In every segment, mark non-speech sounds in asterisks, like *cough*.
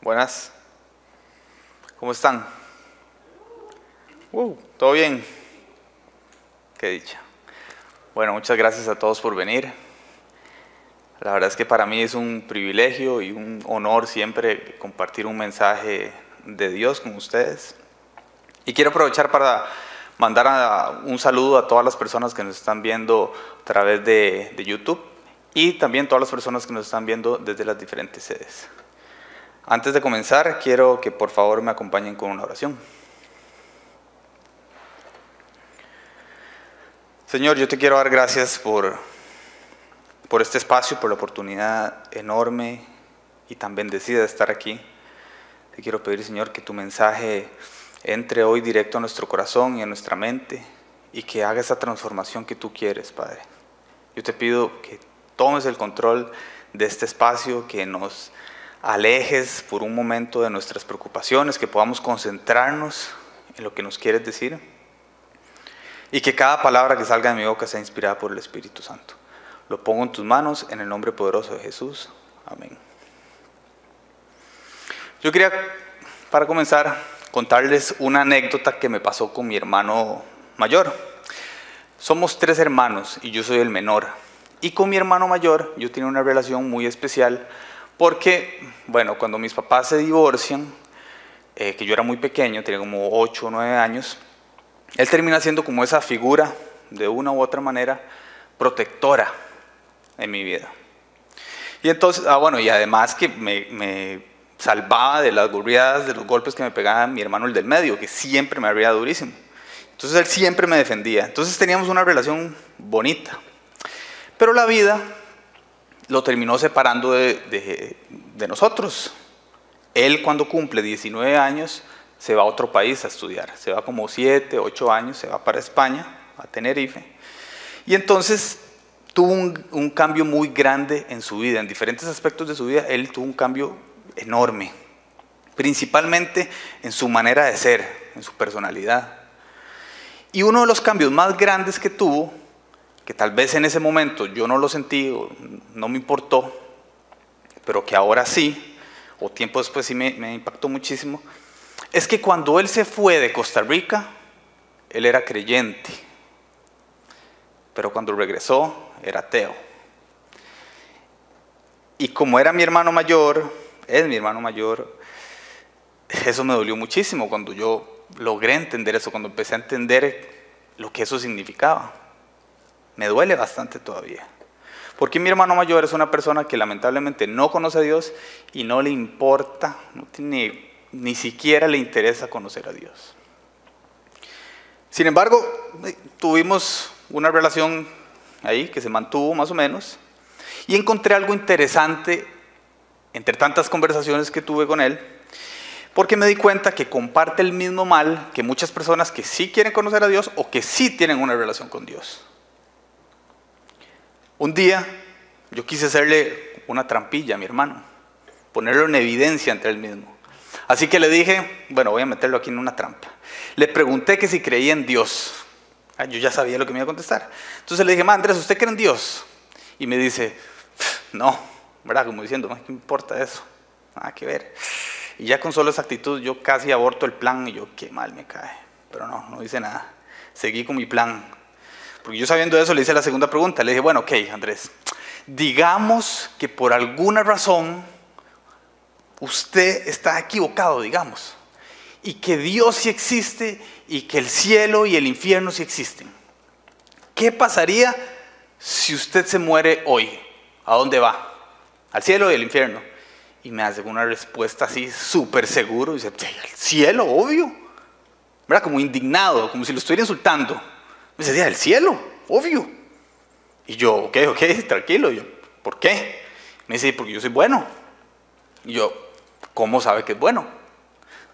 Buenas. ¿Cómo están? Uh, ¿Todo bien? Qué dicha. Bueno, muchas gracias a todos por venir. La verdad es que para mí es un privilegio y un honor siempre compartir un mensaje de Dios con ustedes. Y quiero aprovechar para mandar un saludo a todas las personas que nos están viendo a través de, YouTube y también todas las personas que nos están viendo desde las diferentes sedes. Antes de comenzar, quiero que por favor me acompañen con una oración. Señor, yo te quiero dar gracias por, por este espacio, por la oportunidad enorme y tan bendecida de estar aquí. Te quiero pedir, Señor, que tu mensaje entre hoy directo a nuestro corazón y a nuestra mente y que haga esa transformación que tú quieres, Padre. Yo te pido que tomes el control de este espacio, que nos alejes por un momento de nuestras preocupaciones, que podamos concentrarnos en lo que nos quieres decir y que cada palabra que salga de mi boca sea inspirada por el Espíritu Santo. Lo pongo en tus manos en el nombre poderoso de Jesús. Amén. Yo quería, para comenzar, contarles una anécdota que me pasó con mi hermano mayor. Somos tres hermanos y yo soy el menor. Y con mi hermano mayor yo tenía una relación muy especial porque, bueno, cuando mis papás se divorcian, eh, que yo era muy pequeño, tenía como 8 o 9 años, él termina siendo como esa figura, de una u otra manera, protectora en mi vida. Y entonces, ah, bueno, y además que me, me salvaba de las gurriadas, de los golpes que me pegaba mi hermano el del medio, que siempre me habría durísimo. Entonces él siempre me defendía. Entonces teníamos una relación bonita. Pero la vida lo terminó separando de, nosotros. Él cuando cumple 19 años se va a otro país a estudiar, se va como 7, 8 años, se va para España, a Tenerife. Y entonces tuvo un, un, cambio muy grande en su vida, en diferentes aspectos de su vida, él tuvo un cambio enorme, principalmente en su manera de ser, en su personalidad. Y uno de los cambios más grandes que tuvo que tal vez en ese momento yo no lo sentí, no me importó, pero que ahora sí, o tiempo después sí me, me impactó muchísimo, es que cuando él se fue de Costa Rica, él era creyente, pero cuando regresó era ateo. Y como era mi hermano mayor, es mi hermano mayor, eso me dolió muchísimo cuando yo logré entender eso, cuando empecé a entender lo que eso significaba me duele bastante todavía. Porque mi hermano mayor es una persona que lamentablemente no conoce a Dios y no le importa, ni siquiera le interesa conocer a Dios. Sin embargo, eh, tuvimos una relación ahí que se mantuvo más o menos y encontré algo interesante entre tantas conversaciones que tuve con él, porque me di cuenta que comparte el mismo mal que muchas personas que sí quieren conocer a Dios o que sí tienen una relación con Dios. Un día yo quise hacerle una trampilla a mi hermano, ponerlo en evidencia ante él mismo. Así que le dije, bueno, voy a meterlo aquí en una trampa. Le pregunté que si creía en Dios. Ah, yo ya sabía lo que me iba a contestar. Entonces le dije, ma, ¿usted cree en Dios? Y me dice, no, ¿verdad? Como diciendo, ¿qué importa eso? Nada que ver. Y ya con solo esa actitud yo casi aborto el plan y yo, qué mal me cae. Pero no, no hice nada. Seguí con mi plan. Porque yo sabiendo eso le hice la segunda pregunta. Le dije, bueno, ok, Andrés, digamos que por alguna razón usted está equivocado, digamos, y que Dios sí existe y que el cielo y el infierno sí existen. ¿Qué pasaría si usted se muere hoy? ¿A dónde va? Al cielo y al infierno. Y me hace una respuesta así súper seguro. Dice, al cielo, obvio. ¿Verdad? Como indignado, como si lo estuviera insultando. Me decía, el cielo, obvio. Y yo, ok, ok, tranquilo. yo, ¿por qué? Me dice, porque yo soy bueno. Y yo, ¿cómo sabe que es bueno?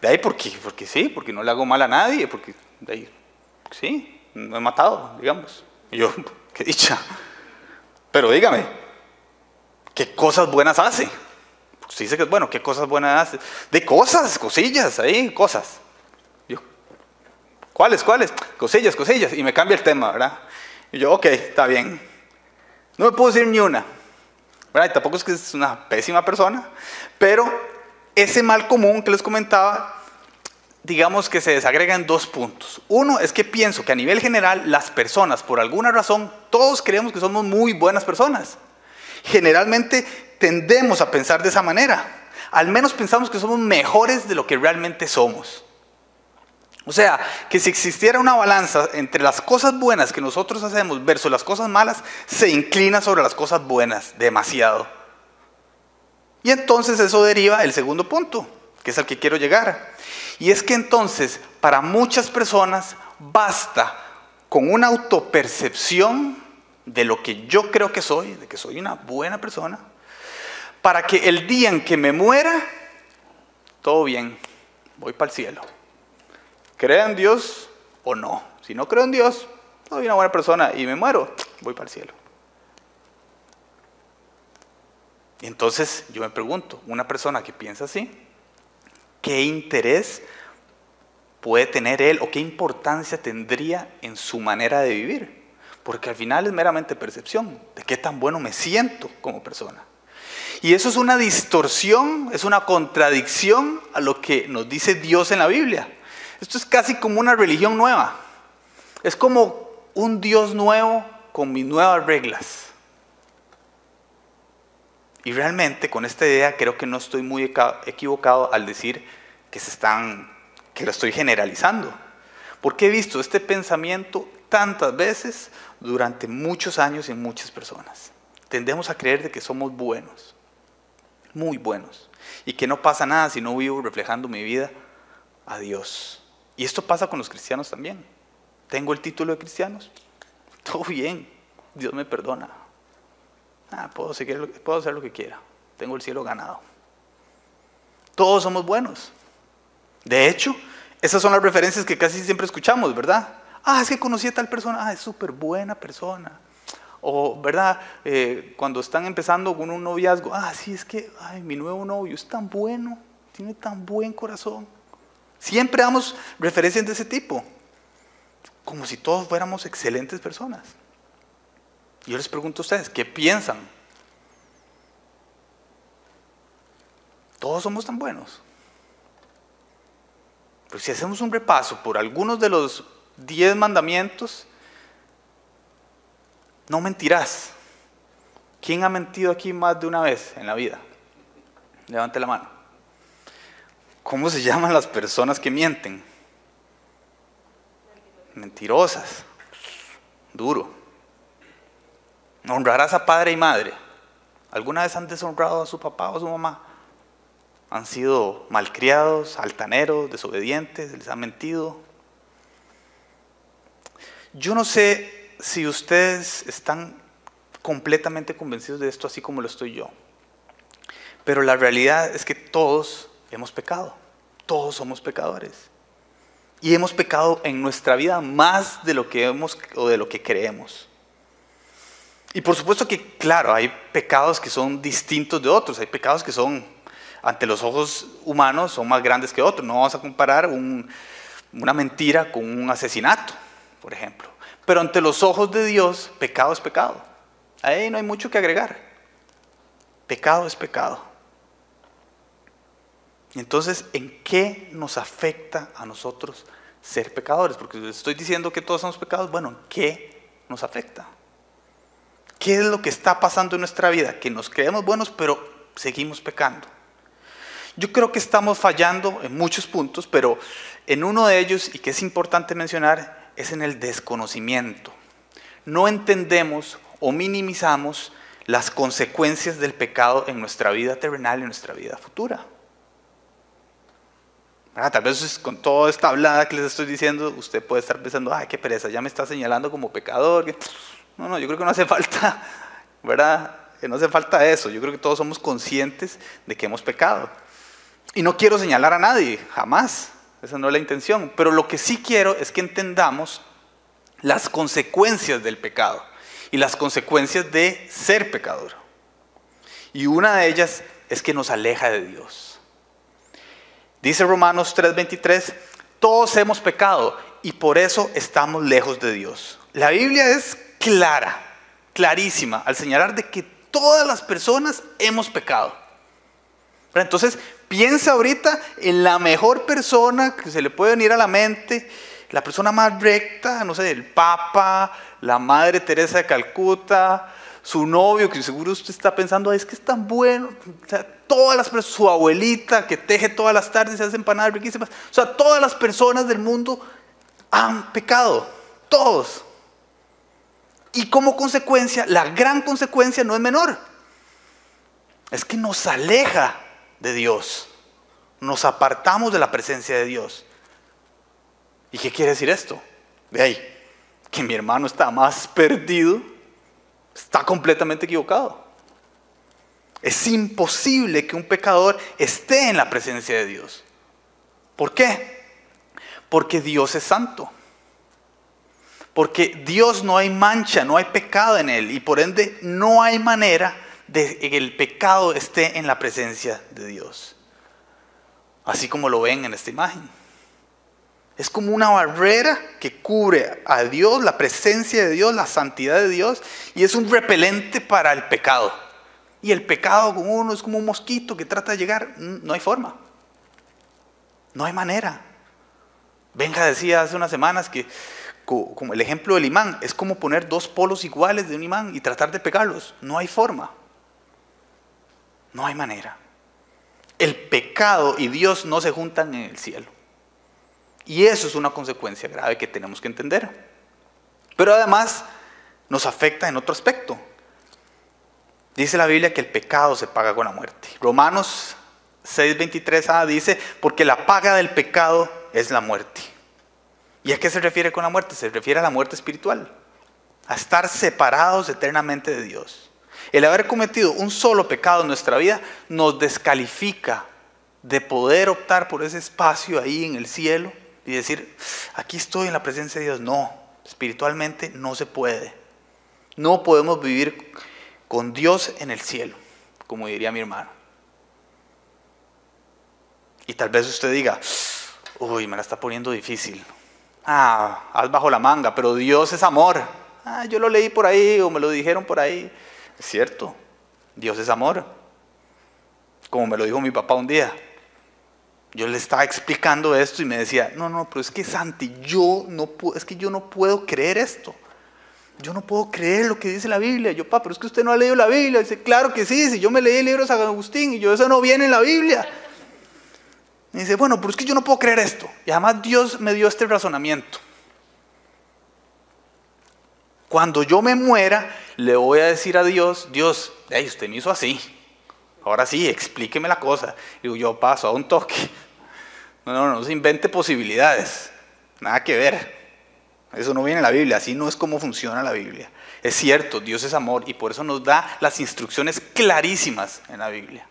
De ahí, porque, porque sí, porque no le hago mal a nadie, porque de ahí, sí, no he matado, digamos. Y yo, *laughs* qué dicha. Pero dígame, ¿qué cosas buenas hace? Pues dice que es bueno, ¿qué cosas buenas hace? De cosas, cosillas, ahí, cosas. ¿Cuáles, cuáles? Cosillas, cosillas. Y me cambia el tema, ¿verdad? Y yo, ok, está bien. No me puedo decir ni una. ¿verdad? Y tampoco es que es una pésima persona, pero ese mal común que les comentaba, digamos que se desagrega en dos puntos. Uno es que pienso que a nivel general las personas, por alguna razón, todos creemos que somos muy buenas personas. Generalmente tendemos a pensar de esa manera. Al menos pensamos que somos mejores de lo que realmente somos. O sea, que si existiera una balanza entre las cosas buenas que nosotros hacemos versus las cosas malas, se inclina sobre las cosas buenas demasiado. Y entonces eso deriva el segundo punto, que es al que quiero llegar. Y es que entonces para muchas personas basta con una autopercepción de lo que yo creo que soy, de que soy una buena persona, para que el día en que me muera, todo bien, voy para el cielo. ¿Crea en Dios o no? Si no creo en Dios, soy una buena persona y me muero, voy para el cielo. Y entonces yo me pregunto, una persona que piensa así, ¿qué interés puede tener él o qué importancia tendría en su manera de vivir? Porque al final es meramente percepción de qué tan bueno me siento como persona. Y eso es una distorsión, es una contradicción a lo que nos dice Dios en la Biblia. Esto es casi como una religión nueva. Es como un Dios nuevo con mis nuevas reglas. Y realmente con esta idea creo que no estoy muy equivocado al decir que se están que lo estoy generalizando. Porque he visto este pensamiento tantas veces durante muchos años en muchas personas. Tendemos a creer de que somos buenos, muy buenos, y que no pasa nada si no vivo reflejando mi vida a Dios. Y esto pasa con los cristianos también. Tengo el título de cristianos, todo bien, Dios me perdona, Ah, puedo, seguir, puedo hacer lo que quiera. Tengo el cielo ganado. Todos somos buenos. De hecho, esas son las referencias que casi siempre escuchamos, ¿verdad? Ah, es que conocí a tal persona. Ah, es súper buena persona. O, ¿verdad? Eh, cuando están empezando con un noviazgo. Ah, sí, es que, ay, mi nuevo novio es tan bueno. Tiene tan buen corazón. Siempre damos referencias de ese tipo. Como si todos fuéramos excelentes personas. Yo les pregunto a ustedes, ¿qué piensan? Todos somos tan buenos. Pero si hacemos un repaso por algunos de los diez mandamientos, no mentirás. ¿Quién ha mentido aquí más de una vez en la vida? Levante la mano. ¿Cómo se *laughs* llaman las personas que mienten? Mentirosas. Duro. Honrarás a padre y madre. ¿Alguna vez han deshonrado a su papá o a su mamá? Han sido malcriados, altaneros, desobedientes, les han mentido. Yo no sé si ustedes están completamente convencidos de esto así como lo estoy yo. Pero la realidad es que todos hemos pecado. Todos somos pecadores. Y hemos pecado en nuestra vida más de lo que hemos o de lo que creemos. Y por supuesto que, claro, hay pecados que son distintos de otros, hay pecados que son, ante los ojos humanos, son más grandes que otros. No vamos a comparar una mentira con un asesinato, por ejemplo. Pero ante los ojos de Dios, pecado es pecado. Ahí no hay mucho que agregar. Pecado es pecado. Entonces, ¿en qué nos afecta a nosotros ser pecadores? Porque estoy diciendo que todos somos pecados. Bueno, ¿en qué nos afecta? ¿Qué es lo que está pasando en nuestra vida? Que nos creemos buenos, pero seguimos pecando. Yo creo que estamos fallando en muchos puntos, pero en uno de ellos, y que es importante mencionar, es en el desconocimiento. No entendemos o minimizamos las consecuencias del pecado en nuestra vida terrenal y en nuestra vida futura. Ah, tal vez con toda esta hablada que les estoy diciendo, usted puede estar pensando, ay, qué pereza, ya me está señalando como pecador. No, no, yo creo que no hace falta, *laughs* ¿verdad? No hace falta eso. Yo creo que todos somos conscientes de que hemos pecado. Y no quiero señalar a nadie, jamás. Esa no es la intención. Pero lo que sí quiero es que entendamos las consecuencias del pecado y las consecuencias de ser pecador. Y una de ellas es que nos aleja de Dios. Dice Romanos 3:23, todos hemos pecado y por eso estamos lejos de Dios. La Biblia es clara, clarísima, al señalar de que todas las personas hemos pecado. Entonces, Piensa ahorita en la mejor persona que se le puede venir a la mente, la persona más recta, no sé, el Papa, la Madre Teresa de Calcuta, su novio, que seguro usted está pensando, es que es tan bueno. O sea, todas las personas, su abuelita que teje todas las tardes y se hace empanadas riquísimas. O sea, todas las personas del mundo han pecado. Todos. Y como consecuencia, la gran consecuencia no es menor. Es que nos aleja de Dios. Nos apartamos de la presencia de Dios. ¿Y qué quiere decir esto? De ahí, que mi hermano está más perdido está completamente equivocado. Es imposible que un pecador esté en la presencia de Dios. ¿Por qué? Porque Dios es santo. Porque Dios no hay mancha, no hay pecado en él y por ende no hay manera de que el pecado esté en la presencia de Dios. Así como lo ven en esta imagen. Es como una barrera que cubre a Dios, la presencia de Dios, la santidad de Dios, y es un repelente para el pecado. Y el pecado con uno es como un mosquito que trata de llegar, no hay forma. No hay manera. Venga decía hace unas semanas que como el ejemplo del imán es como poner dos polos iguales de un imán y tratar de pegarlos. No hay forma. No hay manera. El pecado y Dios no se juntan en el cielo. Y eso es una consecuencia grave que tenemos que entender. Pero además nos afecta en otro aspecto. Dice la Biblia que el pecado se paga con la muerte. Romanos 6:23a dice, porque la paga del pecado es la muerte. ¿Y a qué se refiere con la muerte? Se refiere a la muerte espiritual, a estar separados eternamente de Dios. El haber cometido un solo pecado en nuestra vida nos descalifica de poder optar por ese espacio ahí en el cielo y decir, aquí estoy en la presencia de Dios. No, espiritualmente no se puede. No podemos vivir con Dios en el cielo, como diría mi hermano. Y tal vez usted diga, uy, me la está poniendo difícil. Ah, haz bajo la manga, pero Dios es amor. Ah, yo lo leí por ahí o me lo dijeron por ahí. Es cierto, Dios es amor. Como me lo dijo mi papá un día. Yo le estaba explicando esto y me decía, no, no, pero es que Santi, yo no puedo, es que yo no puedo creer esto. Yo no puedo creer lo que dice la Biblia. Yo, papá, pero es que usted no ha leído la Biblia. Dice, claro que sí, si yo me leí el libro de San Agustín y yo, eso no viene en la Biblia. Y dice, bueno, pero es que yo no puedo creer esto. Y además Dios me dio este razonamiento. Cuando yo me muera, le voy a decir a Dios, Dios, hey, usted me hizo así. Ahora sí, explíqueme la cosa. Y yo paso a un toque. No, no, no se invente posibilidades. Nada que ver. Eso no viene en la Biblia. Así no es como funciona la Biblia. Es cierto, Dios es amor y por eso nos da las instrucciones clarísimas en la Biblia.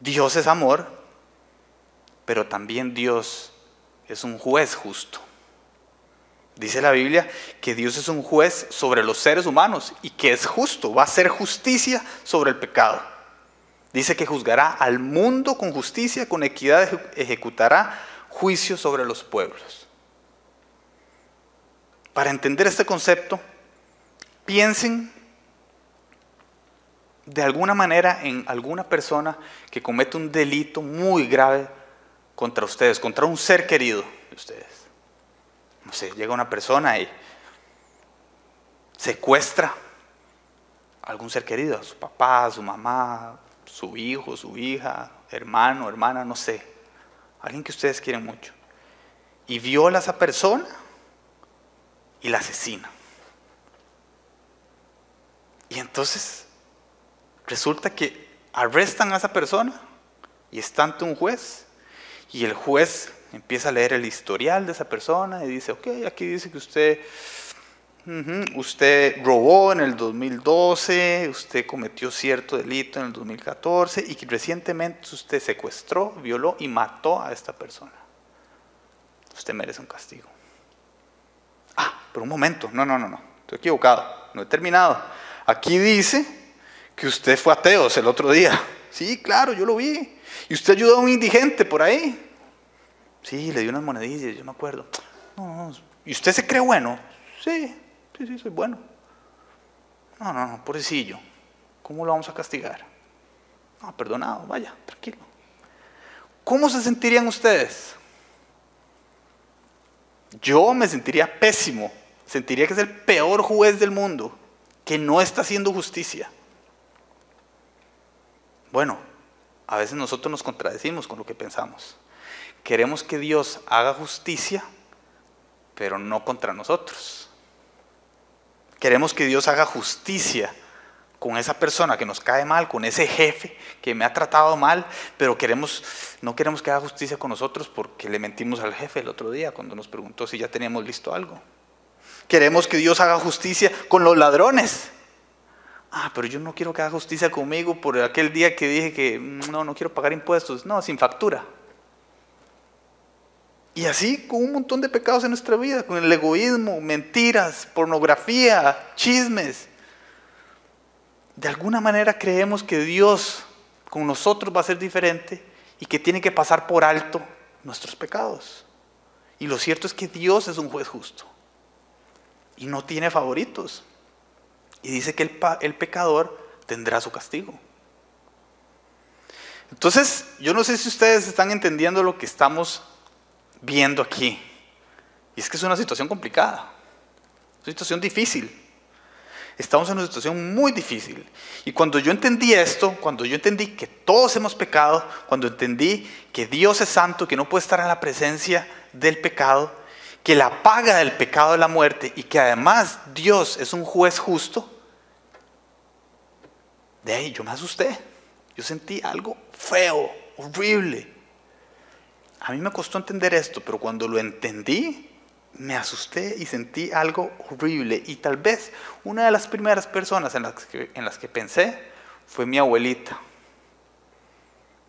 Dios es amor, pero también Dios es un juez justo. Dice la Biblia que Dios es un juez sobre los seres humanos y que es justo, va a hacer justicia sobre el pecado. Dice que juzgará al mundo con justicia, con equidad ejecutará juicio sobre los pueblos. Para entender este concepto, piensen de alguna manera en alguna persona que comete un delito muy grave contra ustedes, contra un ser querido de ustedes. No sé, llega una persona y secuestra a algún ser querido, a su papá, a su mamá, su hijo, su hija, hermano, hermana, no sé, alguien que ustedes quieren mucho, y viola a esa persona y la asesina. Y entonces resulta que arrestan a esa persona y está ante un juez. Y el juez empieza a leer el historial de esa persona y dice, ok, aquí dice que usted Usted robó en el 2012, usted cometió cierto delito en el 2014 y recientemente usted secuestró, violó y mató a esta persona. Usted merece un castigo. Ah, pero un momento, no, no, no, no, estoy equivocado, no he terminado. Aquí dice que usted fue ateo el otro día. Sí, claro, yo lo vi. Y usted ayudó a un indigente por ahí. Sí, le dio unas monedillas, yo me acuerdo. ¿Y usted se cree bueno? Sí, Sí, sí, soy bueno. No, no, no, pobrecillo. ¿Cómo lo vamos a castigar? Ah, perdonado, vaya, tranquilo. ¿Cómo se sentirían ustedes? Yo me sentiría pésimo, sentiría que es el peor juez del mundo, que no está haciendo justicia. Bueno, a veces nosotros nos contradecimos con lo que pensamos. Queremos que Dios haga justicia, pero no contra nosotros. Queremos que Dios haga justicia con esa persona que nos cae mal, con ese jefe que me ha tratado mal, pero queremos, no queremos que haga justicia con nosotros porque le mentimos al jefe el otro día cuando nos preguntó si ya teníamos listo algo. Queremos que Dios haga justicia con los ladrones. Ah, pero yo no quiero que haga justicia conmigo por aquel día que dije que mm, no, no quiero pagar impuestos. No, sin factura. Y así con un montón de pecados en nuestra vida, con el egoísmo, mentiras, pornografía, chismes, de alguna manera creemos que Dios con nosotros va a ser diferente y que tiene que pasar por alto nuestros pecados. Y lo cierto es que Dios es un juez justo y no tiene favoritos. Y dice que el, pecador tendrá su castigo. Entonces, yo no sé si ustedes están entendiendo lo que estamos viendo aquí. Y es que es una situación complicada, una situación difícil. Estamos en una situación muy difícil. Y cuando yo entendí esto, cuando yo entendí que todos hemos pecado, cuando entendí que Dios es santo, que no puede estar en la presencia del pecado, que la paga del pecado es la muerte y que además Dios es un juez justo, de ahí yo me asusté. Yo sentí algo feo, horrible. A mí me costó entender esto, pero cuando lo entendí, me asusté y sentí algo horrible. Y tal vez una de las primeras personas en las que, pensé fue mi abuelita,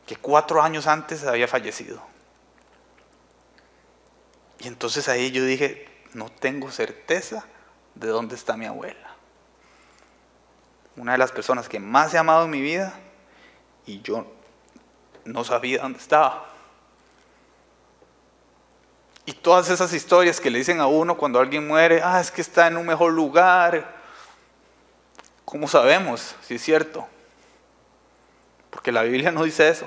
que cuatro años antes había fallecido. Y entonces ahí yo dije, no tengo certeza de dónde está mi abuela. Una de las personas que más he amado en mi vida y yo no sabía dónde estaba. Y todas esas historias que le dicen a uno cuando alguien muere, ah, es que está en un mejor lugar. ¿Cómo sabemos si es cierto? Porque la Biblia no dice eso.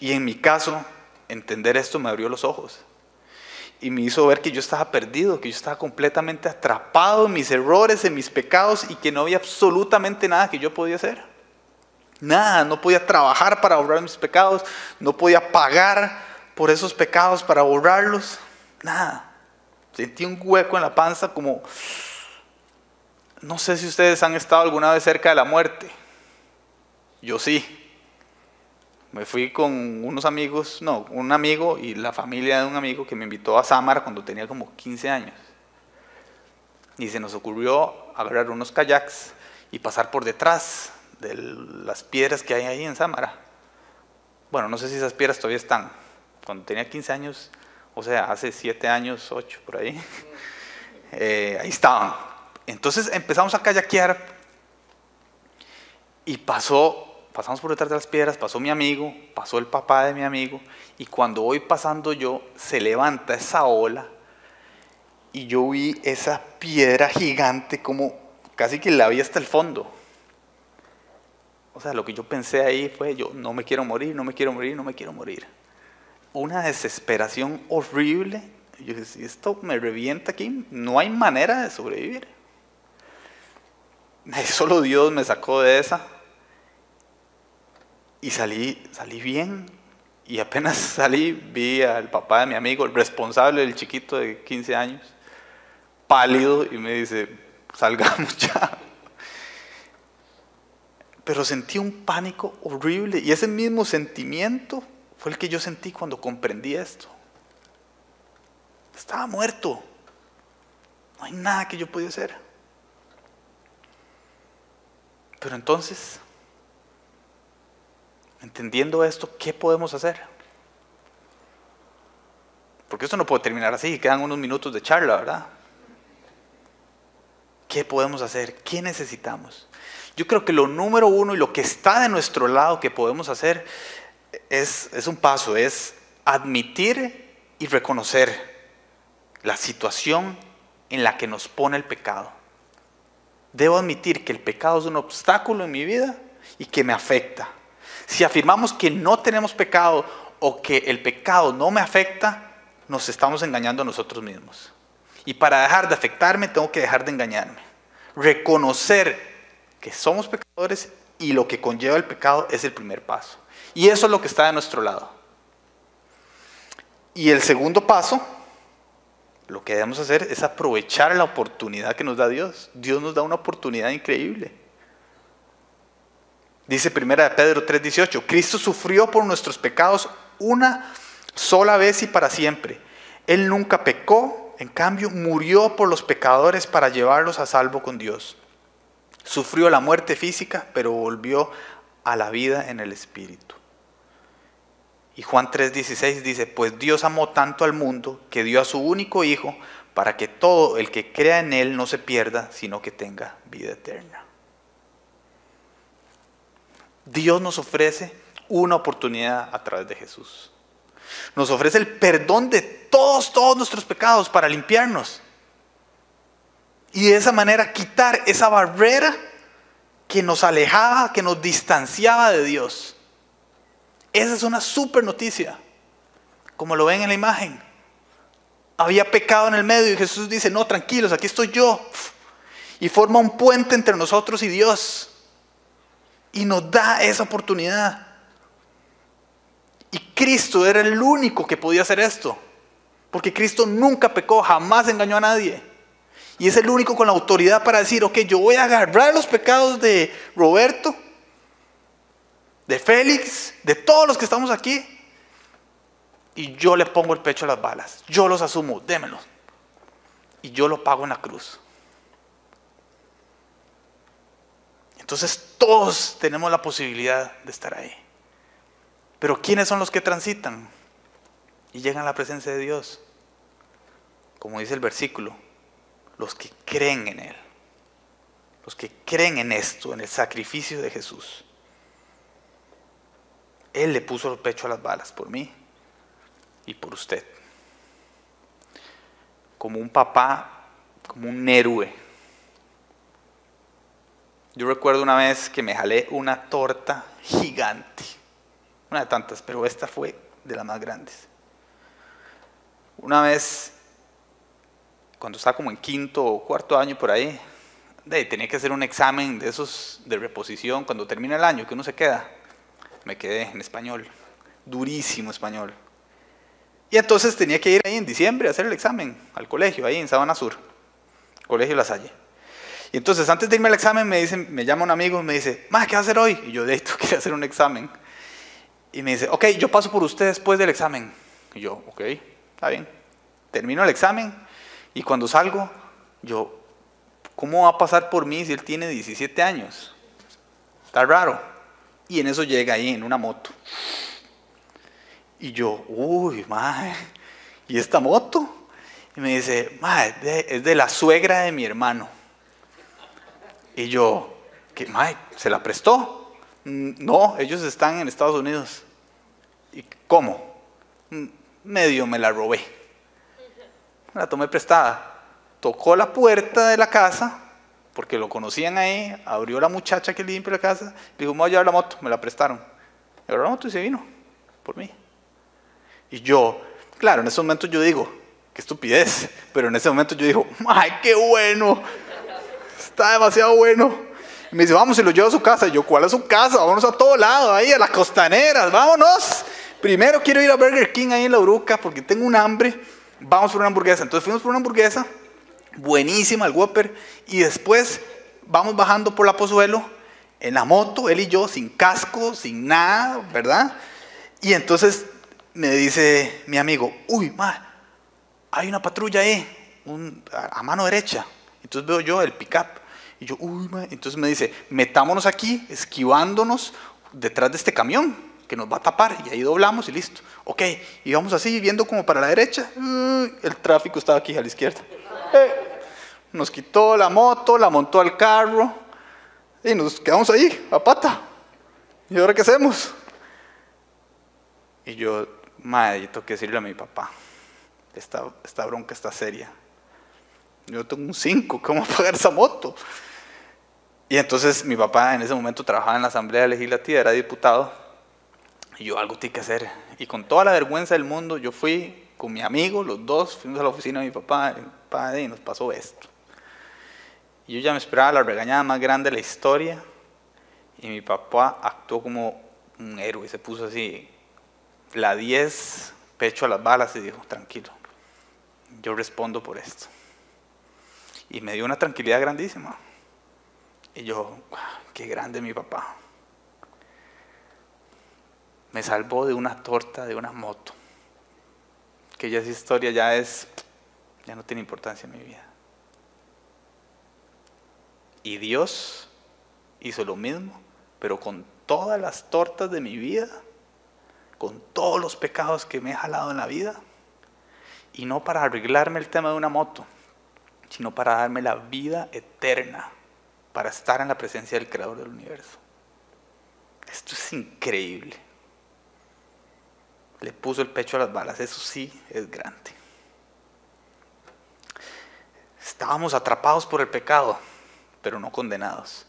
Y en mi caso, entender esto me abrió los ojos. Y me hizo ver que yo estaba perdido, que yo estaba completamente atrapado en mis errores, en mis pecados y que no había absolutamente nada que yo podía hacer. Nada, no podía trabajar para borrar mis pecados, no podía pagar por esos pecados para borrarlos, nada. Sentí un hueco en la panza como, no sé si ustedes han estado alguna vez cerca de la muerte. Yo sí. Me fui con unos amigos, no, un amigo y la familia de un amigo que me invitó a Samara cuando tenía como 15 años. Y se nos ocurrió agarrar unos kayaks y pasar por detrás las piedras que hay ahí en Samara. Bueno, no sé si esas piedras todavía están. Cuando tenía 15 años, o sea, hace 7 años, 8 por ahí, *laughs* eh, ahí estaban. Entonces empezamos a kayakear y pasó, pasamos por detrás de las piedras, pasó mi amigo, pasó el papá de mi amigo, y cuando voy pasando yo, se levanta esa ola y yo vi esa piedra gigante como casi que la vi hasta el fondo. O sea, lo que yo pensé ahí fue, yo no me quiero morir, no me quiero morir, no me quiero morir. Una desesperación horrible. Yo dije, si esto me revienta aquí, no hay manera de sobrevivir. *laughs* Solo Dios me sacó de esa. Y salí, salí bien. Y apenas *laughs* salí, vi al papá de mi amigo, el responsable del chiquito de 15 años, pálido, y me dice, salgamos *laughs* ya pero sentí un pánico horrible y ese mismo sentimiento fue el que yo sentí cuando comprendí esto. Estaba muerto. No hay nada que yo pudiera hacer. Pero entonces, entendiendo esto, ¿qué podemos hacer? Porque esto no puede terminar así, quedan unos minutos de charla, ¿verdad? ¿Qué podemos hacer? ¿Qué necesitamos? Yo creo que lo número uno y lo que está de nuestro lado que podemos hacer es, un paso, es admitir y reconocer la situación en la que nos pone el pecado. Debo admitir que el pecado es un obstáculo en mi vida y que me afecta. Si afirmamos que no tenemos pecado o que el pecado no me afecta, nos estamos engañando a nosotros mismos. Y para dejar de afectarme, tengo que dejar de engañarme. Reconocer que somos pecadores y lo que conlleva el pecado es el primer paso. Y eso es lo que está de nuestro lado. Y el segundo paso, lo que debemos hacer es aprovechar la oportunidad que nos da Dios. Dios nos da una oportunidad increíble. Dice primera de Pedro 3:18, Cristo sufrió por nuestros pecados una sola vez y para siempre. Él nunca pecó, en cambio murió por los pecadores para llevarlos a salvo con Dios. Sufrió la muerte física, pero volvió a la vida en el Espíritu. Y Juan 3:16 dice, pues Dios amó tanto al mundo que dio a su único Hijo para que todo el que crea en Él no se pierda, sino que tenga vida eterna. Dios nos ofrece una oportunidad a través de Jesús. Nos ofrece el perdón de todos, todos nuestros pecados para limpiarnos. Y de esa manera quitar esa barrera que nos alejaba, que nos distanciaba de Dios. Esa es una super noticia, como lo ven en la imagen. Había pecado en el medio y Jesús dice, no, tranquilos, aquí estoy yo. Y forma un puente entre nosotros y Dios. Y nos da esa oportunidad. Y Cristo era el único que podía hacer esto. Porque Cristo nunca pecó, jamás engañó a nadie. Y es el único con la autoridad para decir, ok, yo voy a agarrar los pecados de Roberto, de Félix, de todos los que estamos aquí, y yo le pongo el pecho a las balas. Yo los asumo, démelos. Y yo lo pago en la cruz. Entonces todos tenemos la posibilidad de estar ahí. Pero ¿quiénes son los que transitan y llegan a la presencia de Dios? Como dice el versículo, los que creen en Él, los que creen en esto, en el sacrificio de Jesús. Él le puso el pecho a las balas por mí y por usted. Como un papá, como un héroe. Yo recuerdo una vez que me jalé una torta gigante una de tantas, pero esta fue de las más grandes. Una vez, cuando estaba como en quinto o cuarto año por ahí, tenía que hacer un examen de esos de reposición cuando termina el año, que uno se queda. Me quedé en español, durísimo español. Y entonces tenía que ir ahí en diciembre a hacer el examen al colegio, ahí en Sabana Sur, Colegio La Salle. Y entonces antes de irme al examen me, dice, me llama un amigo y me dice, ¿qué vas a hacer hoy? Y yo, de esto *laughs* quería hacer un examen. Y me dice, ok, yo paso por usted después del examen. Y yo, ok, está bien. Termino el examen y cuando salgo, yo, ¿cómo va a pasar por mí si él tiene 17 años? Está raro. Y en eso llega ahí en una moto. Y yo, uy, madre, ¿y esta moto? Y me dice, madre, es de la suegra de mi hermano. Y yo, ¿qué, madre, se la prestó? Mm, no, ellos están en Estados Unidos. ¿Y cómo? Mm, medio me la robé. La tomé prestada. Tocó la puerta de la casa, porque lo conocían ahí, abrió la muchacha que limpia la casa, le dijo, voy a llevar la moto, me la prestaron. Agarró la moto y se vino, por mí. Y yo, claro, en ese momento yo digo, qué estupidez, pero en ese momento yo digo, ¡ay, qué bueno! Está demasiado bueno me dice, vamos, y lo llevo a su casa. Yo, ¿cuál es su casa? Vámonos a todo lado, ahí, a las costaneras, vámonos. Primero quiero ir a Burger King ahí en la Uruca porque tengo un hambre. Vamos por una hamburguesa. Entonces fuimos por una hamburguesa, buenísima, el Whopper. Y después vamos bajando por la Pozuelo en la moto, él y yo, sin casco, sin nada, ¿verdad? Y entonces me dice mi amigo, uy, ma, hay una patrulla ahí, a, a mano derecha. Entonces veo yo el pick-up y yo, uy, entonces me dice, metámonos aquí, esquivándonos detrás de este camión que nos va a tapar y ahí doblamos y listo. Ok, y vamos así, viendo como para la derecha, el tráfico estaba aquí a la izquierda. Eh, nos quitó la moto, la montó al carro y nos quedamos ahí, a pata. ¿Y ahora qué hacemos? Y yo, madre, tengo que decirle a mi papá, esta, esta bronca está seria. Yo tengo un 5, ¿cómo pagar esa moto? Y entonces mi papá en ese momento trabajaba en la Asamblea Legislativa, era diputado, y yo algo tenía que hacer. Y con toda la vergüenza del mundo, yo fui con mi amigo, los dos, fuimos a la oficina de mi papá, y nos pasó esto. Y yo ya me esperaba la regañada más grande de la historia, y mi papá actuó como un héroe, se puso así, la 10, pecho a las balas, y dijo, tranquilo, yo respondo por esto. Y me dio una tranquilidad grandísima. Y yo, qué grande mi papá. Me salvó de una torta, de una moto. Que ya esa historia ya es, ya no tiene importancia en mi vida. Y Dios hizo lo mismo, pero con todas las tortas de mi vida, con todos los pecados que me he jalado en la vida, y no para arreglarme el tema de una moto, sino para darme la vida eterna para estar en la presencia del Creador del universo. Esto es increíble. Le puso el pecho a las balas, eso sí es grande. Estábamos atrapados por el pecado, pero no condenados,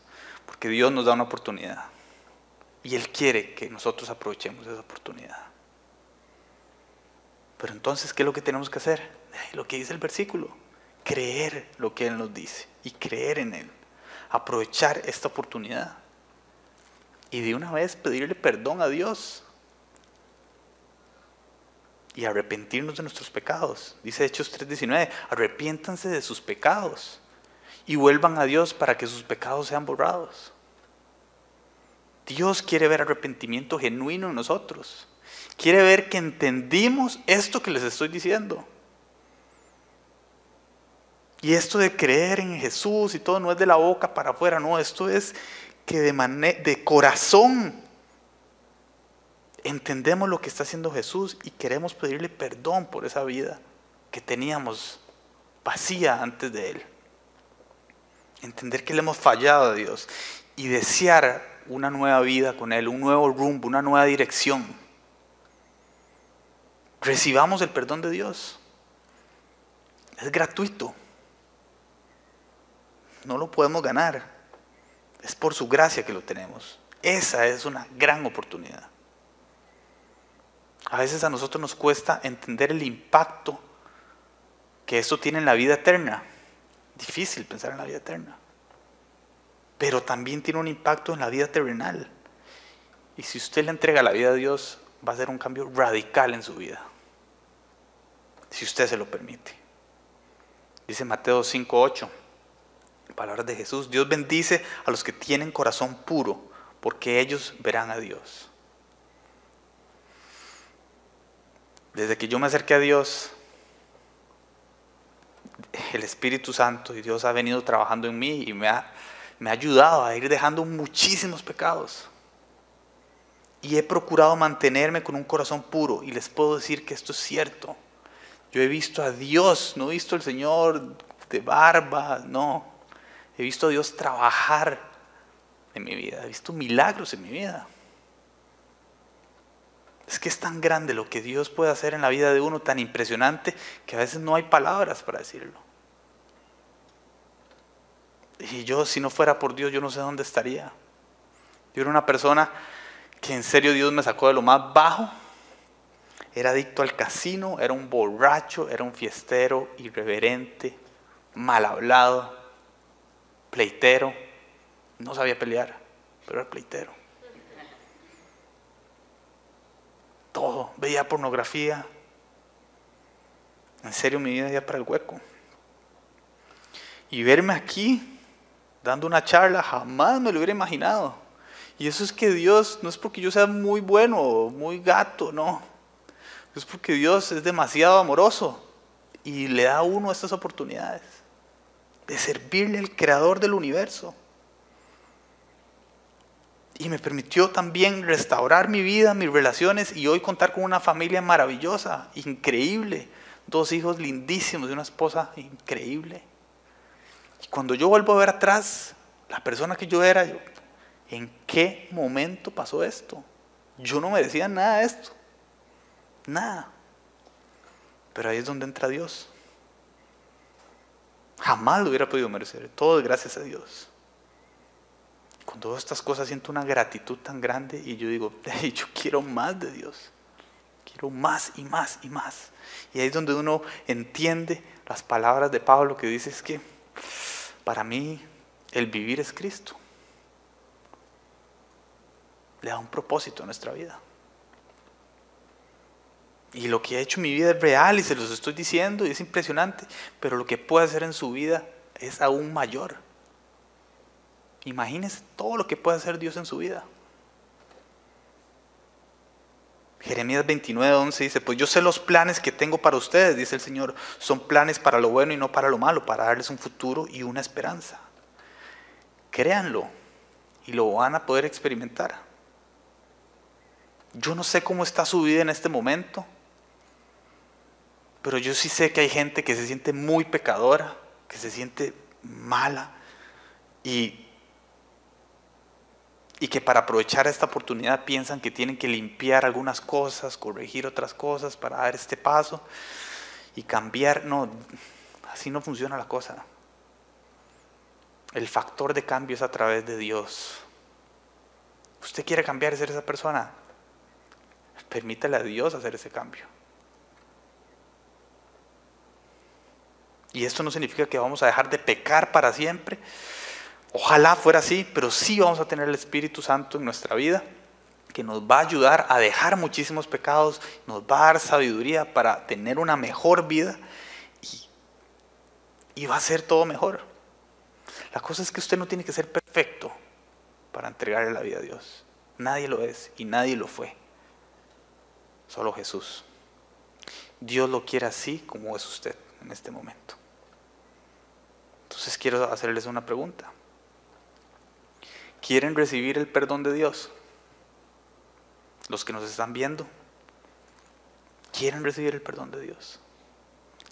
porque Dios nos da una oportunidad. Y Él quiere que nosotros aprovechemos esa oportunidad. Pero entonces, ¿qué es lo que tenemos que hacer? Lo que dice el versículo, creer lo que Él nos dice y creer en Él aprovechar esta oportunidad y de una vez pedirle perdón a Dios y arrepentirnos de nuestros pecados. Dice Hechos 3:19, arrepiéntanse de sus pecados y vuelvan a Dios para que sus pecados sean borrados. Dios quiere ver arrepentimiento genuino en nosotros. Quiere ver que entendimos esto que les estoy diciendo. Y esto de creer en Jesús y todo no es de la boca para afuera, no, esto es que de, de corazón entendemos lo que está haciendo Jesús y queremos pedirle perdón por esa vida que teníamos vacía antes de Él. Entender que le hemos fallado a Dios y desear una nueva vida con Él, un nuevo rumbo, una nueva dirección. Recibamos el perdón de Dios. Es gratuito no lo podemos ganar. Es por su gracia que lo tenemos. Esa es una gran oportunidad. A veces a nosotros nos cuesta entender el impacto que esto tiene en la vida eterna. Difícil pensar en la vida eterna. Pero también tiene un impacto en la vida terrenal. Y si usted le entrega la vida a Dios, va a ser un cambio radical en su vida. Si usted se lo permite. Dice Mateo 5.8. Palabras de Jesús. Dios bendice a los que tienen corazón puro, porque ellos verán a Dios. Desde que yo me acerqué a Dios, el Espíritu Santo y Dios ha venido trabajando en mí y me ha, me ha ayudado a ir dejando muchísimos pecados. Y he procurado mantenerme con un corazón puro. Y les puedo decir que esto es cierto. Yo he visto a Dios, no he visto al Señor de barba, no. He visto a Dios trabajar en mi vida, he visto milagros en mi vida. Es que es tan grande lo que Dios puede hacer en la vida de uno, tan impresionante, que a veces no hay palabras para decirlo. Y yo, si no fuera por Dios, yo no sé dónde estaría. Yo era una persona que en serio Dios me sacó de lo más bajo. Era adicto al casino, era un borracho, era un fiestero, irreverente, mal hablado pleitero, no sabía pelear, pero era pleitero. Todo, veía pornografía. En serio, mi vida ya para el hueco. Y verme aquí, dando una charla, jamás me lo hubiera imaginado. Y eso es que Dios, no es porque yo sea muy bueno o muy gato, no. Es porque Dios es demasiado amoroso y le da a uno estas oportunidades de servirle al creador del universo. Y me permitió también restaurar mi vida, mis relaciones y hoy contar con una familia maravillosa, increíble. Dos hijos lindísimos y una esposa increíble. Y cuando yo vuelvo a ver atrás, la persona que yo era, yo, ¿en qué momento pasó esto? Yo no merecía nada de esto. Nada. Pero ahí es donde entra Dios. Jamás lo hubiera podido merecer. Todo es gracias a Dios. Cuando veo estas cosas siento una gratitud tan grande y yo digo, *laughs* yo quiero más de Dios. Quiero más y más y más. Y ahí es donde uno entiende las palabras de Pablo que dice es que para mí el vivir es Cristo. Le da un propósito a nuestra vida. Y lo que ha hecho en mi vida es real y se los estoy diciendo y es impresionante, pero lo que puede hacer en su vida es aún mayor. Imagínense todo lo que puede hacer Dios en su vida. Jeremías 29, 11 dice, pues yo sé los planes que tengo para ustedes, dice el Señor, son planes para lo bueno y no para lo malo, para darles un futuro y una esperanza. Créanlo y lo van a poder experimentar. Yo no sé cómo está su vida en este momento, pero yo sí sé que hay gente que se siente muy pecadora, que se siente mala y y que para aprovechar esta oportunidad piensan que tienen que limpiar algunas cosas, corregir otras cosas para dar este paso y cambiar. No, así no funciona la cosa. El factor de cambio es a través de Dios. ¿Usted quiere cambiar y ser esa persona? Permítale a Dios hacer ese cambio. Y esto no significa que vamos a dejar de pecar para siempre Ojalá fuera así, pero sí vamos a tener el Espíritu Santo en nuestra vida que nos va a ayudar a dejar muchísimos pecados, nos va a dar sabiduría para tener una mejor vida y, y va a ser todo mejor. La cosa es que usted no tiene que ser perfecto para entregarle la vida a Dios. Nadie lo es y nadie lo fue. Solo Jesús. Dios lo quiere así como es usted en este momento. Entonces quiero hacerles una pregunta. ¿Quieren recibir el perdón de Dios? Los que nos están viendo, quieren recibir el perdón de Dios.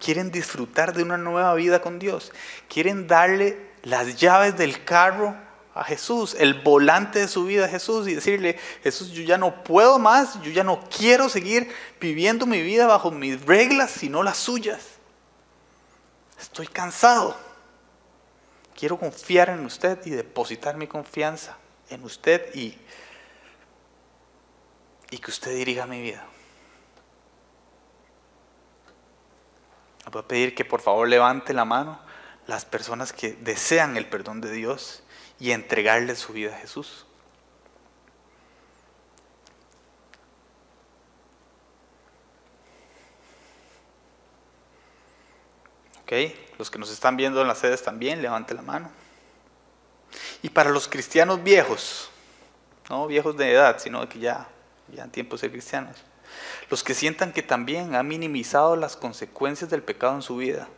Quieren disfrutar de una nueva vida con Dios. Quieren darle las llaves del carro a Jesús, el volante de su vida a Jesús y decirle, Jesús, yo ya no puedo más, yo ya no quiero seguir viviendo mi vida bajo mis reglas, sino las suyas. Estoy cansado. Quiero confiar en usted y depositar mi confianza en usted y, que usted dirija mi vida. voy a pedir que por favor levante la mano las personas que desean el perdón de Dios y entregarle su vida a Jesús. Los que nos están viendo en las sedes también, levante la mano. Y para los cristianos viejos, no viejos de edad, sino que ya, ya en tiempos de cristianos, los que sientan que también han minimizado las consecuencias del pecado en su vida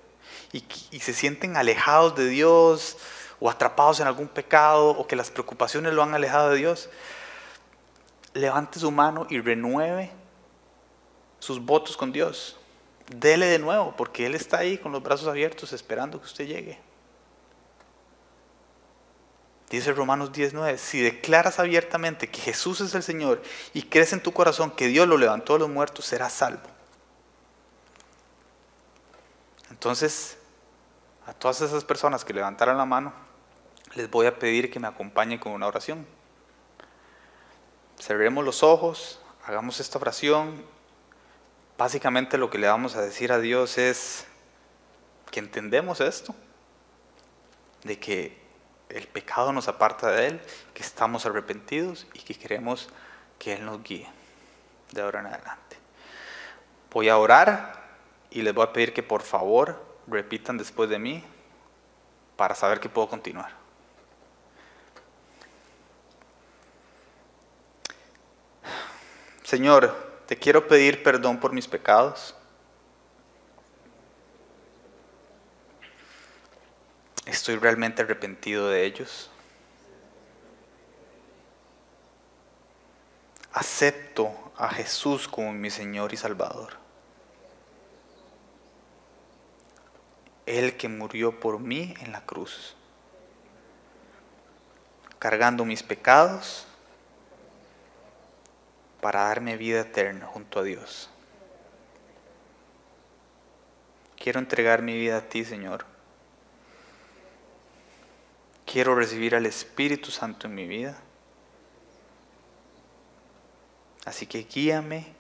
y, y se sienten alejados de Dios o atrapados en algún pecado o que las preocupaciones lo han alejado de Dios, levante su mano y renueve sus votos con Dios dele de nuevo, porque Él está ahí con los brazos abiertos esperando que usted llegue. Dice Romanos 19, si declaras abiertamente que Jesús es el Señor y crees en tu corazón que Dios lo levantó de los muertos, serás salvo. Entonces, a todas esas personas que levantaron la mano, les voy a pedir que me acompañen con una oración. Cerremos los ojos, hagamos esta oración Básicamente lo que le vamos a decir a Dios es que entendemos esto, de que el pecado nos aparta de Él, que estamos arrepentidos y que queremos que Él nos guíe de ahora en adelante. Voy a orar y les voy a pedir que por favor repitan después de mí para saber que puedo continuar. Señor, te quiero pedir perdón por mis pecados. Estoy realmente arrepentido de ellos. Acepto a Jesús como mi Señor y Salvador. Él que murió por mí en la cruz, cargando mis pecados para darme vida eterna junto a Dios. Quiero entregar mi vida a ti, Señor. Quiero recibir al Espíritu Santo en mi vida. Así que guíame,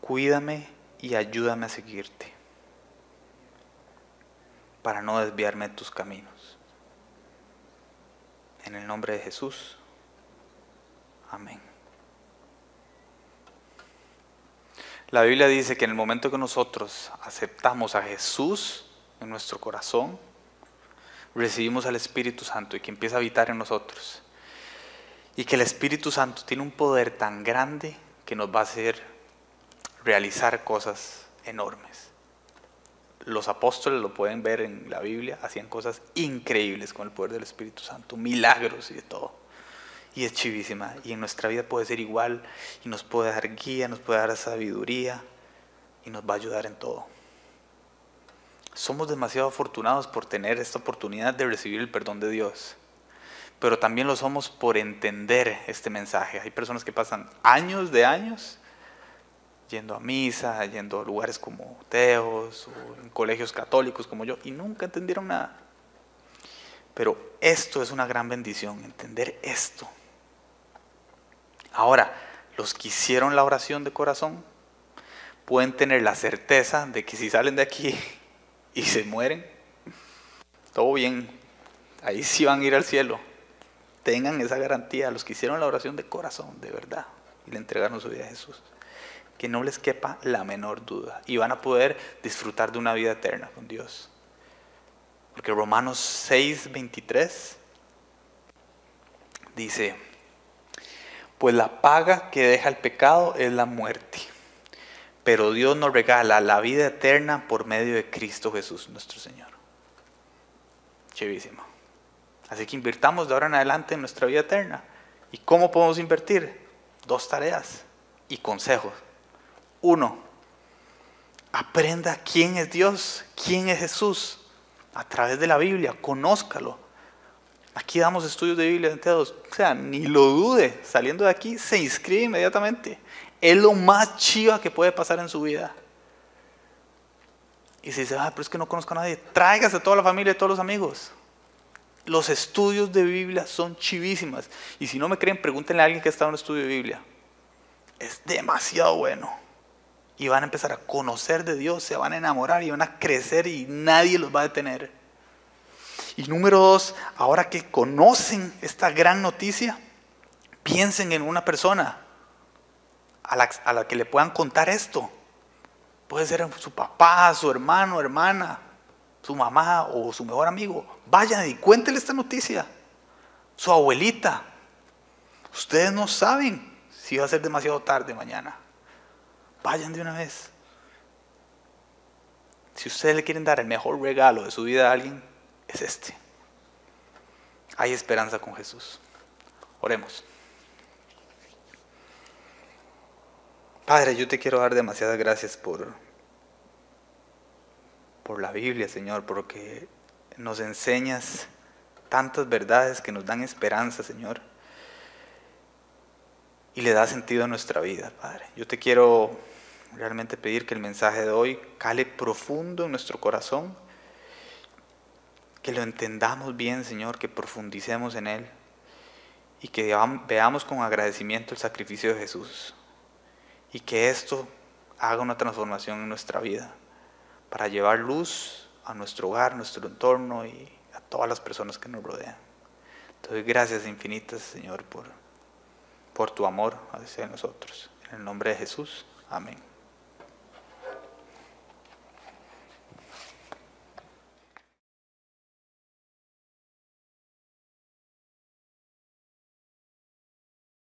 cuídame y ayúdame a seguirte para no desviarme de tus caminos. En el nombre de Jesús. Amén. La Biblia dice que en el momento que nosotros aceptamos a Jesús en nuestro corazón, recibimos al Espíritu Santo y que empieza a habitar en nosotros. Y que el Espíritu Santo tiene un poder tan grande que nos va a hacer realizar cosas enormes. Los apóstoles lo pueden ver en la Biblia, hacían cosas increíbles con el poder del Espíritu Santo, milagros y de todo. Y es chivísima. Y en nuestra vida puede ser igual y nos puede dar guía, nos puede dar sabiduría y nos va a ayudar en todo. Somos demasiado afortunados por tener esta oportunidad de recibir el perdón de Dios pero también lo somos por entender este mensaje. Hay personas que pasan años de años yendo a misa, yendo a lugares como Teos o en colegios católicos como yo y nunca entendieron nada. Pero esto es una gran bendición, entender esto. Ahora, los que hicieron la oración de corazón pueden tener la certeza de que si salen de aquí *laughs* y se mueren, todo bien, ahí sí van a ir al cielo. Tengan esa garantía, los que hicieron la oración de corazón, de verdad, y le entregaron su vida a Jesús, que no les quepa la menor duda. Y van a poder disfrutar de una vida eterna con Dios. Porque Romanos 6, 23 dice, pues la paga que deja el pecado es la muerte, pero Dios nos regala la vida eterna por medio de Cristo Jesús, nuestro Señor. Chivísimo. Así que invirtamos de ahora en adelante en nuestra vida eterna. ¿Y cómo podemos invertir? Dos tareas y consejos. Uno, aprenda quién es Dios, quién es Jesús a través de la Biblia, conózcalo. Aquí damos estudios de Biblia enteros. O sea, ni lo dude. Saliendo de aquí, se inscribe inmediatamente. Es lo más chiva que puede pasar en su vida. Y si dice, ah, pero es que no conozco a nadie, tráigase a toda la familia y todos los amigos. Los estudios de Biblia son chivísimas. Y si no me creen, pregúntenle a alguien que ha estado en un estudio de Biblia. Es demasiado bueno. Y van a empezar a conocer de Dios, se van a enamorar y van a crecer y nadie los va a detener. Y número dos, ahora que conocen esta gran noticia, piensen en una persona a la, que le puedan contar esto. Puede ser su papá, su hermano, hermana, su mamá o su mejor amigo, vayan y cuéntenle esta noticia. Su abuelita. Ustedes no saben si va a ser demasiado tarde mañana. Vayan de una vez. Si ustedes le quieren dar el mejor regalo de su vida a alguien, es este. Hay esperanza con Jesús. Oremos. Padre, yo te quiero dar demasiadas gracias por por la Biblia, Señor, porque nos enseñas tantas verdades que nos dan esperanza, Señor. Y le da sentido a nuestra vida, Padre. Yo te quiero realmente pedir que el mensaje de hoy cale profundo en nuestro corazón, que lo entendamos bien, Señor, que profundicemos en él y que veamos con agradecimiento el sacrificio de Jesús y que esto haga una transformación en nuestra vida para llevar luz a nuestro hogar, nuestro entorno y a todas las personas que nos rodean. Te doy gracias infinitas, Señor, por, por tu amor hacia nosotros. En el nombre de Jesús. Amén.